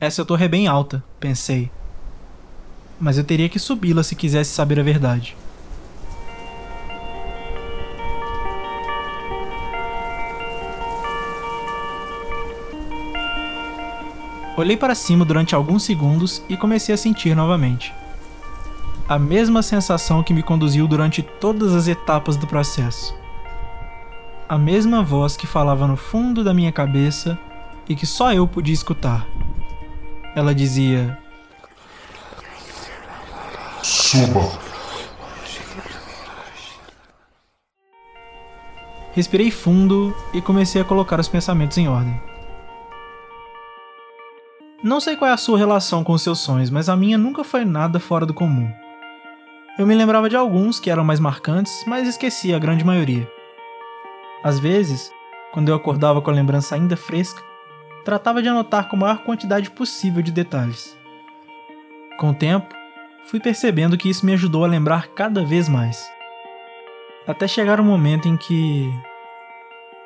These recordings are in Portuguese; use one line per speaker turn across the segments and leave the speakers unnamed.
Essa torre é bem alta, pensei. Mas eu teria que subi-la se quisesse saber a verdade. Olhei para cima durante alguns segundos e comecei a sentir novamente. A mesma sensação que me conduziu durante todas as etapas do processo. A mesma voz que falava no fundo da minha cabeça e que só eu podia escutar. Ela dizia:
Suba.
Respirei fundo e comecei a colocar os pensamentos em ordem. Não sei qual é a sua relação com os seus sonhos, mas a minha nunca foi nada fora do comum. Eu me lembrava de alguns que eram mais marcantes, mas esquecia a grande maioria. Às vezes, quando eu acordava com a lembrança ainda fresca, tratava de anotar com a maior quantidade possível de detalhes. Com o tempo, fui percebendo que isso me ajudou a lembrar cada vez mais. Até chegar o um momento em que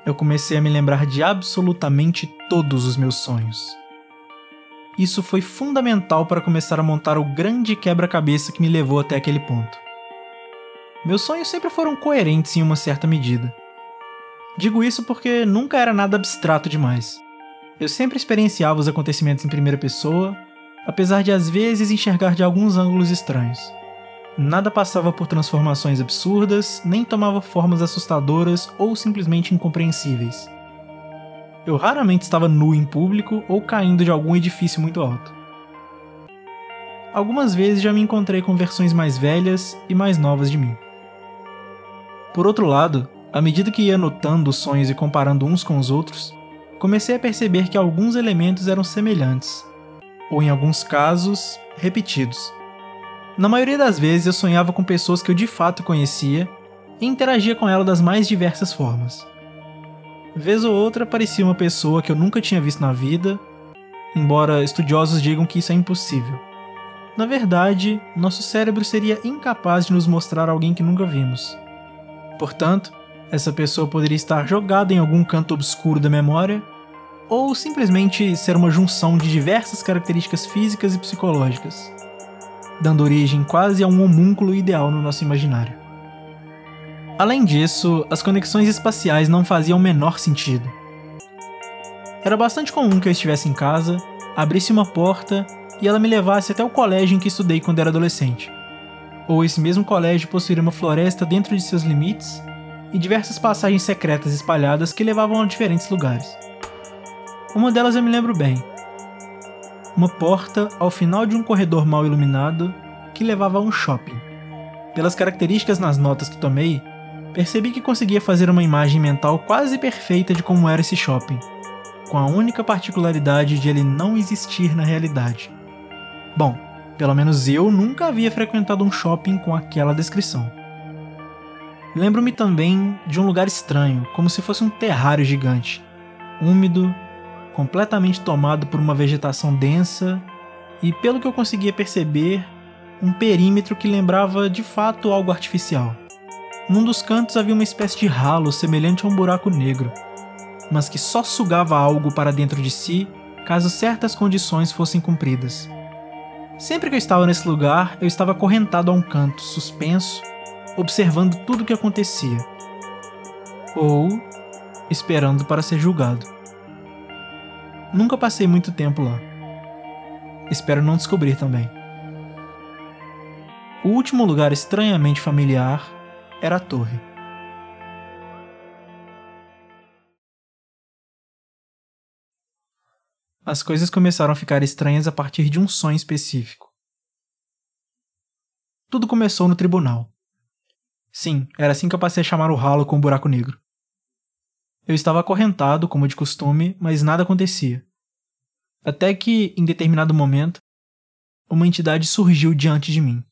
eu comecei a me lembrar de absolutamente todos os meus sonhos. Isso foi fundamental para começar a montar o grande quebra-cabeça que me levou até aquele ponto. Meus sonhos sempre foram coerentes em uma certa medida. Digo isso porque nunca era nada abstrato demais. Eu sempre experienciava os acontecimentos em primeira pessoa, apesar de às vezes enxergar de alguns ângulos estranhos. Nada passava por transformações absurdas, nem tomava formas assustadoras ou simplesmente incompreensíveis. Eu raramente estava nu em público ou caindo de algum edifício muito alto. Algumas vezes já me encontrei com versões mais velhas e mais novas de mim. Por outro lado, à medida que ia notando os sonhos e comparando uns com os outros, comecei a perceber que alguns elementos eram semelhantes, ou em alguns casos, repetidos. Na maioria das vezes eu sonhava com pessoas que eu de fato conhecia e interagia com elas das mais diversas formas. Vez ou outra parecia uma pessoa que eu nunca tinha visto na vida, embora estudiosos digam que isso é impossível. Na verdade, nosso cérebro seria incapaz de nos mostrar alguém que nunca vimos. Portanto, essa pessoa poderia estar jogada em algum canto obscuro da memória, ou simplesmente ser uma junção de diversas características físicas e psicológicas, dando origem quase a um homúnculo ideal no nosso imaginário. Além disso, as conexões espaciais não faziam o menor sentido. Era bastante comum que eu estivesse em casa, abrisse uma porta e ela me levasse até o colégio em que estudei quando era adolescente. Ou esse mesmo colégio possuía uma floresta dentro de seus limites e diversas passagens secretas espalhadas que levavam a diferentes lugares. Uma delas eu me lembro bem. Uma porta ao final de um corredor mal iluminado que levava a um shopping. Pelas características nas notas que tomei, percebi que conseguia fazer uma imagem mental quase perfeita de como era esse shopping, com a única particularidade de ele não existir na realidade. Bom, pelo menos eu nunca havia frequentado um shopping com aquela descrição. Lembro-me também de um lugar estranho, como se fosse um terrário gigante, úmido, completamente tomado por uma vegetação densa e, pelo que eu conseguia perceber, um perímetro que lembrava de fato algo artificial. Num dos cantos havia uma espécie de ralo semelhante a um buraco negro, mas que só sugava algo para dentro de si caso certas condições fossem cumpridas. Sempre que eu estava nesse lugar, eu estava acorrentado a um canto, suspenso, observando tudo o que acontecia. Ou esperando para ser julgado. Nunca passei muito tempo lá. Espero não descobrir também. O último lugar estranhamente familiar era a torre. As coisas começaram a ficar estranhas a partir de um sonho específico. Tudo começou no tribunal. Sim, era assim que eu passei a chamar o ralo com o buraco negro. Eu estava acorrentado, como de costume, mas nada acontecia. Até que, em determinado momento, uma entidade surgiu diante de mim.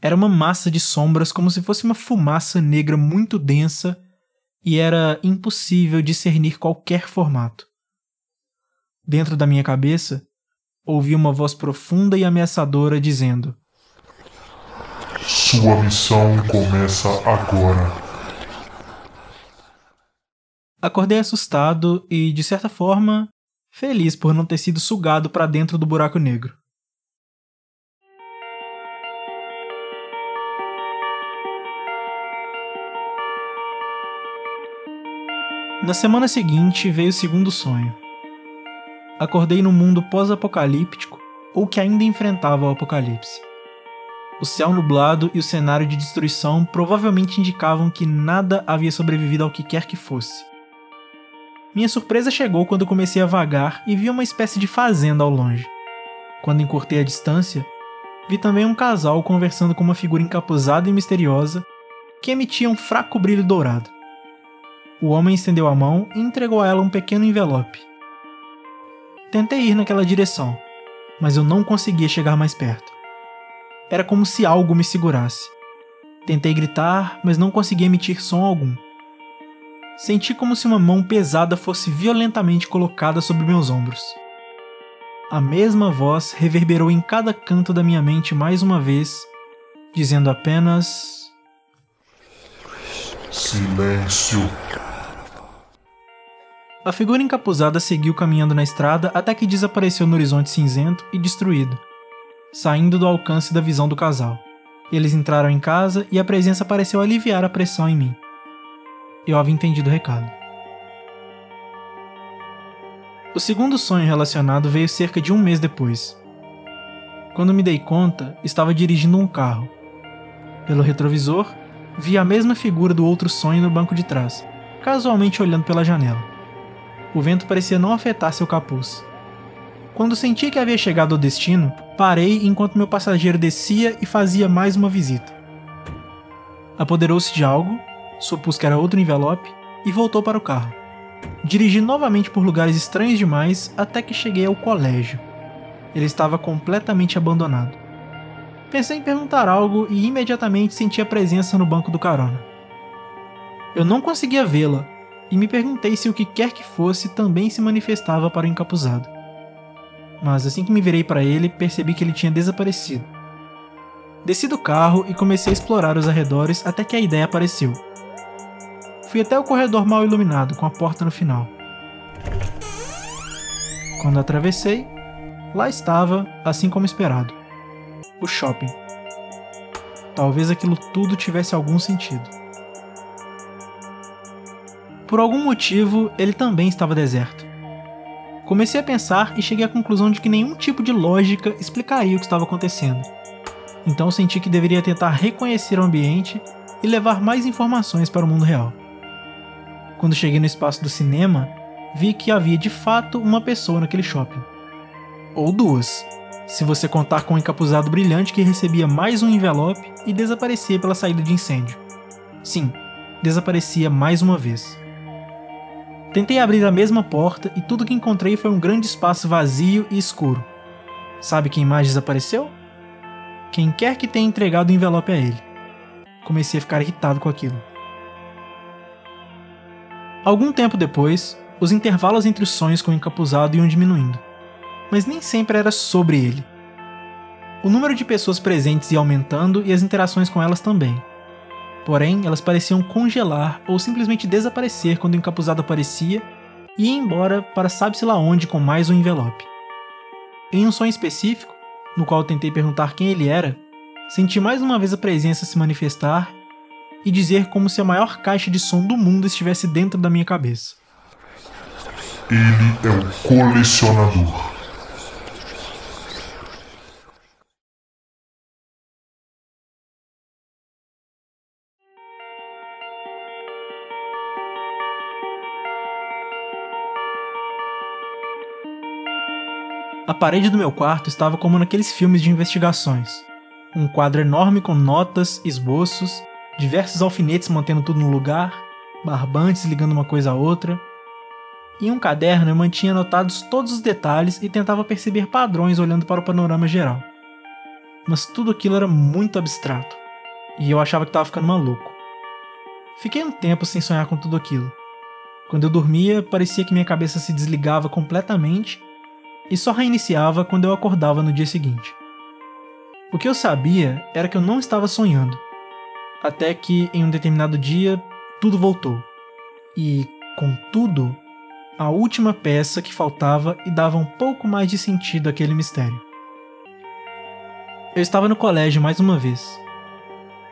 Era uma massa de sombras como se fosse uma fumaça negra muito densa e era impossível discernir qualquer formato. Dentro da minha cabeça, ouvi uma voz profunda e ameaçadora dizendo:
Sua missão começa agora.
Acordei assustado e, de certa forma, feliz por não ter sido sugado para dentro do buraco negro. Na semana seguinte veio o segundo sonho. Acordei num mundo pós-apocalíptico ou que ainda enfrentava o apocalipse. O céu nublado e o cenário de destruição provavelmente indicavam que nada havia sobrevivido ao que quer que fosse. Minha surpresa chegou quando comecei a vagar e vi uma espécie de fazenda ao longe. Quando encurtei a distância, vi também um casal conversando com uma figura encapuzada e misteriosa que emitia um fraco brilho dourado. O homem estendeu a mão e entregou a ela um pequeno envelope. Tentei ir naquela direção, mas eu não conseguia chegar mais perto. Era como se algo me segurasse. Tentei gritar, mas não conseguia emitir som algum. Senti como se uma mão pesada fosse violentamente colocada sobre meus ombros. A mesma voz reverberou em cada canto da minha mente mais uma vez, dizendo apenas:
Silêncio.
A figura encapuzada seguiu caminhando na estrada até que desapareceu no horizonte cinzento e destruído, saindo do alcance da visão do casal. Eles entraram em casa e a presença pareceu aliviar a pressão em mim. Eu havia entendido o recado. O segundo sonho relacionado veio cerca de um mês depois. Quando me dei conta, estava dirigindo um carro. Pelo retrovisor, vi a mesma figura do outro sonho no banco de trás, casualmente olhando pela janela. O vento parecia não afetar seu capuz. Quando senti que havia chegado ao destino, parei enquanto meu passageiro descia e fazia mais uma visita. Apoderou-se de algo, supus que era outro envelope, e voltou para o carro. Dirigi novamente por lugares estranhos demais até que cheguei ao colégio. Ele estava completamente abandonado. Pensei em perguntar algo e imediatamente senti a presença no banco do carona. Eu não conseguia vê-la, e me perguntei se o que quer que fosse também se manifestava para o encapuzado. Mas assim que me virei para ele, percebi que ele tinha desaparecido. Desci do carro e comecei a explorar os arredores até que a ideia apareceu. Fui até o corredor mal iluminado, com a porta no final. Quando atravessei, lá estava, assim como esperado: o shopping. Talvez aquilo tudo tivesse algum sentido. Por algum motivo, ele também estava deserto. Comecei a pensar e cheguei à conclusão de que nenhum tipo de lógica explicaria o que estava acontecendo. Então senti que deveria tentar reconhecer o ambiente e levar mais informações para o mundo real. Quando cheguei no espaço do cinema, vi que havia de fato uma pessoa naquele shopping. Ou duas, se você contar com um encapuzado brilhante que recebia mais um envelope e desaparecia pela saída de incêndio. Sim, desaparecia mais uma vez. Tentei abrir a mesma porta e tudo que encontrei foi um grande espaço vazio e escuro. Sabe quem mais desapareceu? Quem quer que tenha entregado o envelope a ele. Comecei a ficar irritado com aquilo. Algum tempo depois, os intervalos entre os sonhos com o encapuzado iam diminuindo, mas nem sempre era sobre ele. O número de pessoas presentes ia aumentando e as interações com elas também. Porém, elas pareciam congelar ou simplesmente desaparecer quando o encapuzado aparecia e ia embora para sabe-se lá onde com mais um envelope. Em um sonho específico, no qual tentei perguntar quem ele era, senti mais uma vez a presença se manifestar e dizer como se a maior caixa de som do mundo estivesse dentro da minha cabeça.
Ele é o colecionador.
A parede do meu quarto estava como naqueles filmes de investigações. Um quadro enorme com notas, esboços, diversos alfinetes mantendo tudo no lugar, barbantes ligando uma coisa a outra. Em um caderno eu mantinha anotados todos os detalhes e tentava perceber padrões olhando para o panorama geral. Mas tudo aquilo era muito abstrato, e eu achava que estava ficando maluco. Fiquei um tempo sem sonhar com tudo aquilo. Quando eu dormia, parecia que minha cabeça se desligava completamente e só reiniciava quando eu acordava no dia seguinte. O que eu sabia era que eu não estava sonhando, até que em um determinado dia tudo voltou. E, contudo, a última peça que faltava e dava um pouco mais de sentido àquele mistério. Eu estava no colégio mais uma vez.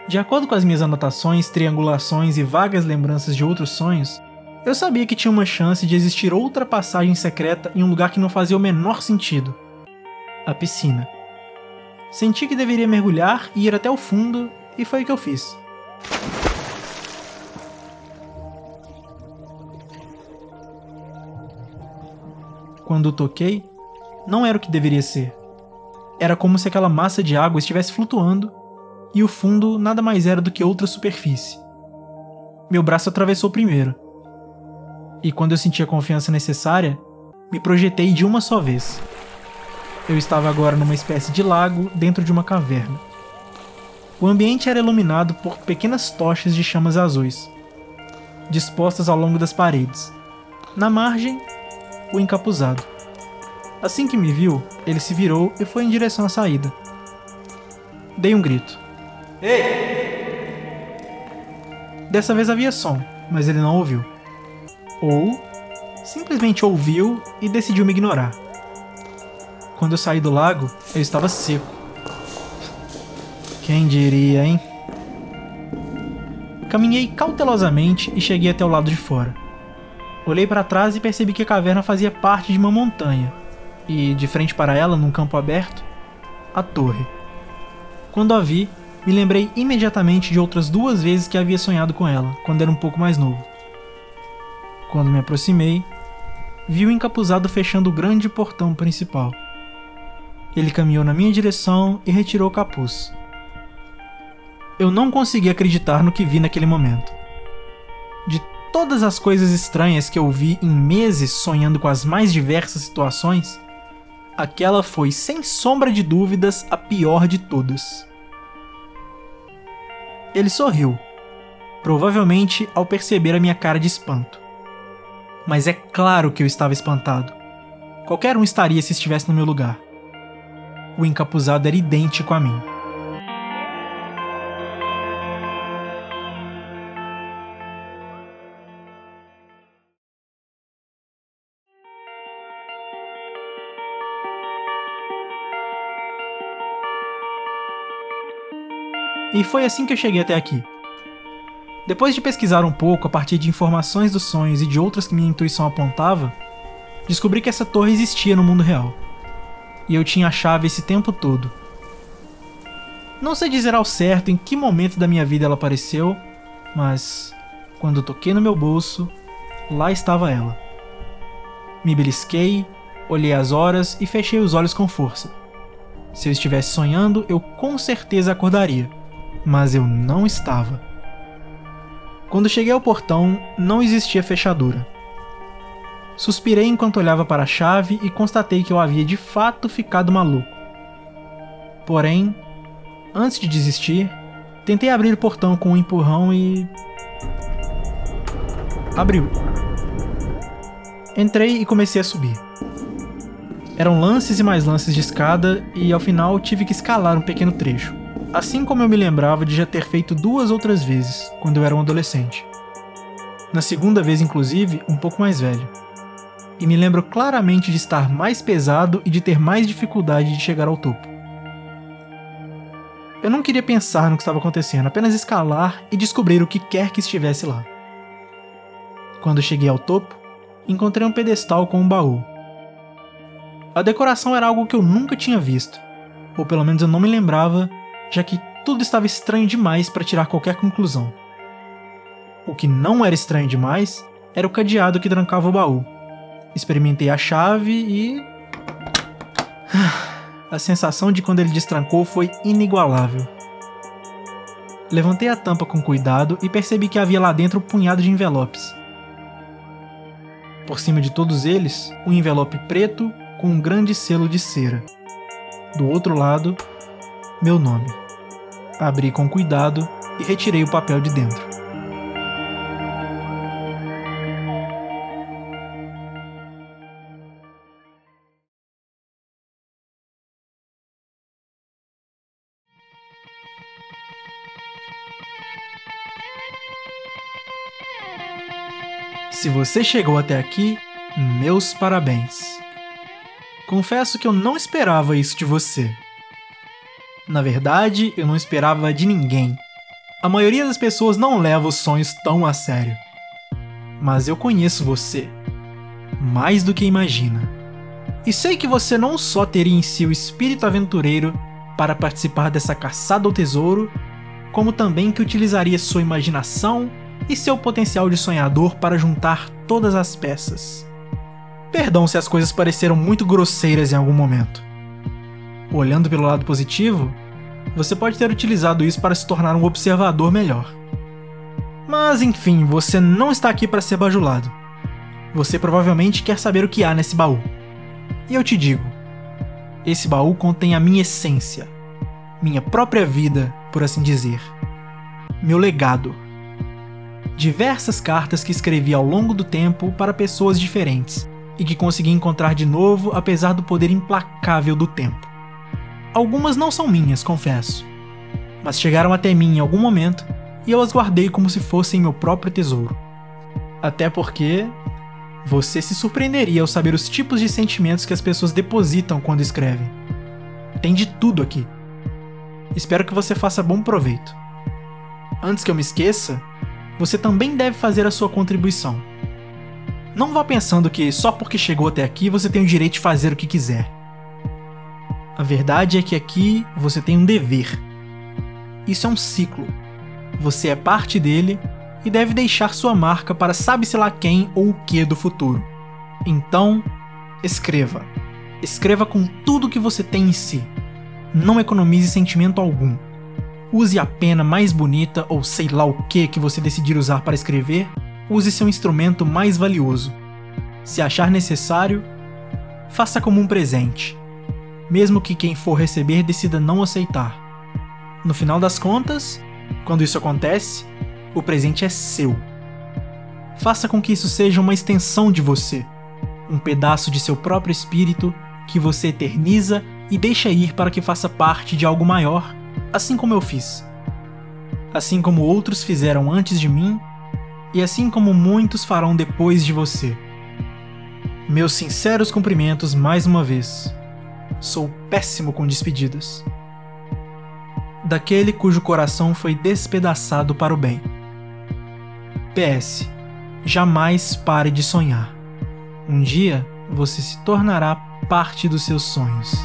De acordo com as minhas anotações, triangulações e vagas lembranças de outros sonhos, eu sabia que tinha uma chance de existir outra passagem secreta em um lugar que não fazia o menor sentido a piscina. Senti que deveria mergulhar e ir até o fundo, e foi o que eu fiz. Quando toquei, não era o que deveria ser. Era como se aquela massa de água estivesse flutuando e o fundo nada mais era do que outra superfície. Meu braço atravessou primeiro. E quando eu senti a confiança necessária, me projetei de uma só vez. Eu estava agora numa espécie de lago dentro de uma caverna. O ambiente era iluminado por pequenas tochas de chamas azuis, dispostas ao longo das paredes. Na margem, o encapuzado. Assim que me viu, ele se virou e foi em direção à saída. Dei um grito. Ei! Dessa vez havia som, mas ele não ouviu. Ou simplesmente ouviu e decidiu me ignorar. Quando eu saí do lago, eu estava seco. Quem diria, hein? Caminhei cautelosamente e cheguei até o lado de fora. Olhei para trás e percebi que a caverna fazia parte de uma montanha, e de frente para ela, num campo aberto, a torre. Quando a vi, me lembrei imediatamente de outras duas vezes que havia sonhado com ela, quando era um pouco mais novo. Quando me aproximei, vi o encapuzado fechando o grande portão principal. Ele caminhou na minha direção e retirou o capuz. Eu não consegui acreditar no que vi naquele momento. De todas as coisas estranhas que eu vi em meses sonhando com as mais diversas situações, aquela foi, sem sombra de dúvidas, a pior de todas. Ele sorriu, provavelmente ao perceber a minha cara de espanto. Mas é claro que eu estava espantado. Qualquer um estaria se estivesse no meu lugar. O encapuzado era idêntico a mim. E foi assim que eu cheguei até aqui. Depois de pesquisar um pouco a partir de informações dos sonhos e de outras que minha intuição apontava, descobri que essa torre existia no mundo real. E eu tinha a chave esse tempo todo. Não sei dizer ao certo em que momento da minha vida ela apareceu, mas quando toquei no meu bolso, lá estava ela. Me belisquei, olhei as horas e fechei os olhos com força. Se eu estivesse sonhando, eu com certeza acordaria mas eu não estava. Quando cheguei ao portão, não existia fechadura. Suspirei enquanto olhava para a chave e constatei que eu havia de fato ficado maluco. Porém, antes de desistir, tentei abrir o portão com um empurrão e. abriu. Entrei e comecei a subir. Eram lances e mais lances de escada, e ao final tive que escalar um pequeno trecho assim como eu me lembrava de já ter feito duas outras vezes, quando eu era um adolescente. Na segunda vez, inclusive, um pouco mais velho. E me lembro claramente de estar mais pesado e de ter mais dificuldade de chegar ao topo. Eu não queria pensar no que estava acontecendo, apenas escalar e descobrir o que quer que estivesse lá. Quando cheguei ao topo, encontrei um pedestal com um baú. A decoração era algo que eu nunca tinha visto, ou pelo menos eu não me lembrava já que tudo estava estranho demais para tirar qualquer conclusão. O que não era estranho demais era o cadeado que trancava o baú. Experimentei a chave e. A sensação de quando ele destrancou foi inigualável. Levantei a tampa com cuidado e percebi que havia lá dentro um punhado de envelopes. Por cima de todos eles, um envelope preto com um grande selo de cera. Do outro lado, meu nome. Abri com cuidado e retirei o papel de dentro. Se você chegou até aqui, meus parabéns. Confesso que eu não esperava isso de você. Na verdade, eu não esperava de ninguém. A maioria das pessoas não leva os sonhos tão a sério. Mas eu conheço você. Mais do que imagina. E sei que você não só teria em si o espírito aventureiro para participar dessa caçada ao tesouro, como também que utilizaria sua imaginação e seu potencial de sonhador para juntar todas as peças. Perdão se as coisas pareceram muito grosseiras em algum momento. Olhando pelo lado positivo, você pode ter utilizado isso para se tornar um observador melhor. Mas enfim, você não está aqui para ser bajulado. Você provavelmente quer saber o que há nesse baú. E eu te digo: esse baú contém a minha essência, minha própria vida, por assim dizer, meu legado. Diversas cartas que escrevi ao longo do tempo para pessoas diferentes e que consegui encontrar de novo apesar do poder implacável do tempo. Algumas não são minhas, confesso, mas chegaram até mim em algum momento e eu as guardei como se fossem meu próprio tesouro. Até porque você se surpreenderia ao saber os tipos de sentimentos que as pessoas depositam quando escrevem. Tem de tudo aqui. Espero que você faça bom proveito. Antes que eu me esqueça, você também deve fazer a sua contribuição. Não vá pensando que só porque chegou até aqui você tem o direito de fazer o que quiser. A verdade é que aqui você tem um dever. Isso é um ciclo. Você é parte dele e deve deixar sua marca para sabe-se lá quem ou o que do futuro. Então, escreva. Escreva com tudo que você tem em si. Não economize sentimento algum. Use a pena mais bonita ou sei lá o que que você decidir usar para escrever, use seu instrumento mais valioso. Se achar necessário, faça como um presente, mesmo que quem for receber decida não aceitar. No final das contas, quando isso acontece, o presente é seu. Faça com que isso seja uma extensão de você, um pedaço de seu próprio espírito que você eterniza e deixa ir para que faça parte de algo maior assim como eu fiz. Assim como outros fizeram antes de mim, e assim como muitos farão depois de você. Meus sinceros cumprimentos mais uma vez. Sou péssimo com despedidas. Daquele cujo coração foi despedaçado para o bem. PS. Jamais pare de sonhar. Um dia você se tornará parte dos seus sonhos.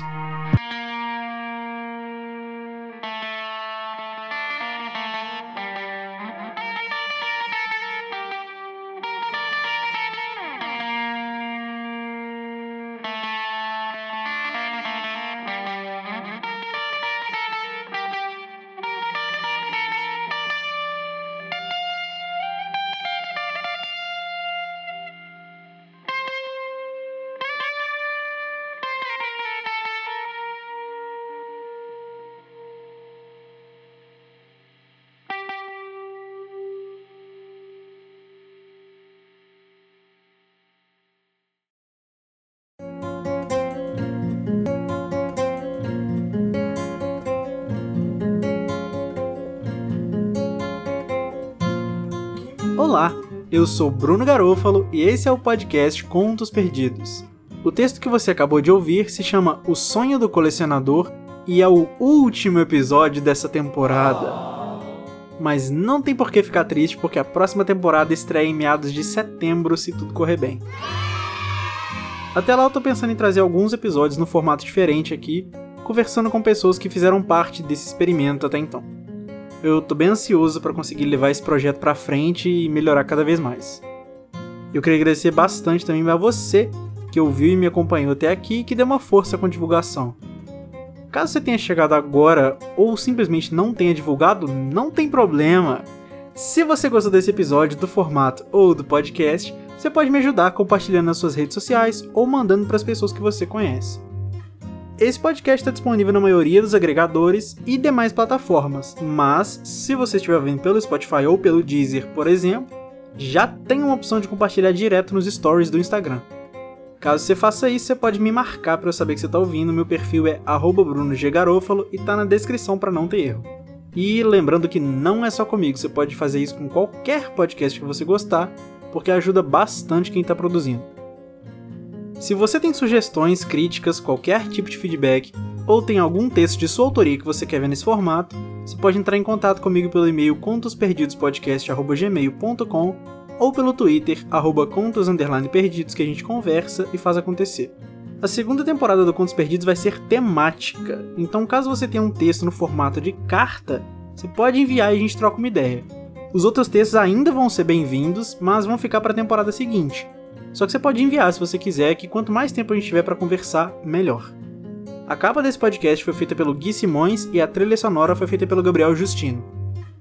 Olá, eu sou Bruno Garofalo e esse é o podcast Contos Perdidos. O texto que você acabou de ouvir se chama O Sonho do Colecionador e é o último episódio dessa temporada. Mas não tem por que ficar triste porque a próxima temporada estreia em meados de setembro se tudo correr bem. Até lá eu tô pensando em trazer alguns episódios no formato diferente aqui, conversando com pessoas que fizeram parte desse experimento até então eu tô bem ansioso para conseguir levar esse projeto para frente e melhorar cada vez mais. Eu queria agradecer bastante também a você que ouviu e me acompanhou até aqui e que deu uma força com a divulgação. Caso você tenha chegado agora ou simplesmente não tenha divulgado, não tem problema. Se você gostou desse episódio, do formato ou do podcast,
você pode me ajudar compartilhando nas suas redes sociais ou mandando para as pessoas que você conhece. Esse podcast está disponível na maioria dos agregadores e demais plataformas, mas se você estiver vendo pelo Spotify ou pelo Deezer, por exemplo, já tem uma opção de compartilhar direto nos stories do Instagram. Caso você faça isso, você pode me marcar para eu saber que você está ouvindo. Meu perfil é @brunoggarofalo e tá na descrição para não ter erro. E lembrando que não é só comigo, você pode fazer isso com qualquer podcast que você gostar, porque ajuda bastante quem está produzindo. Se você tem sugestões, críticas, qualquer tipo de feedback, ou tem algum texto de sua autoria que você quer ver nesse formato, você pode entrar em contato comigo pelo e-mail contosperdidospodcast.gmail.com ou pelo Twitter, arroba contos perdidos, que a gente conversa e faz acontecer. A segunda temporada do Contos Perdidos vai ser temática, então caso você tenha um texto no formato de carta, você pode enviar e a gente troca uma ideia. Os outros textos ainda vão ser bem-vindos, mas vão ficar para a temporada seguinte. Só que você pode enviar se você quiser, que quanto mais tempo a gente tiver para conversar, melhor. A capa desse podcast foi feita pelo Gui Simões e a trilha sonora foi feita pelo Gabriel Justino.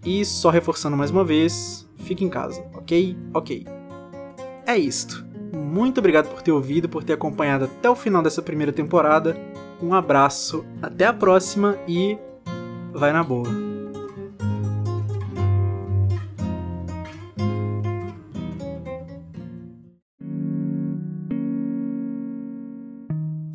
E só reforçando mais uma vez, fique em casa, ok? Ok. É isto. Muito obrigado por ter ouvido, por ter acompanhado até o final dessa primeira temporada. Um abraço, até a próxima e vai na boa.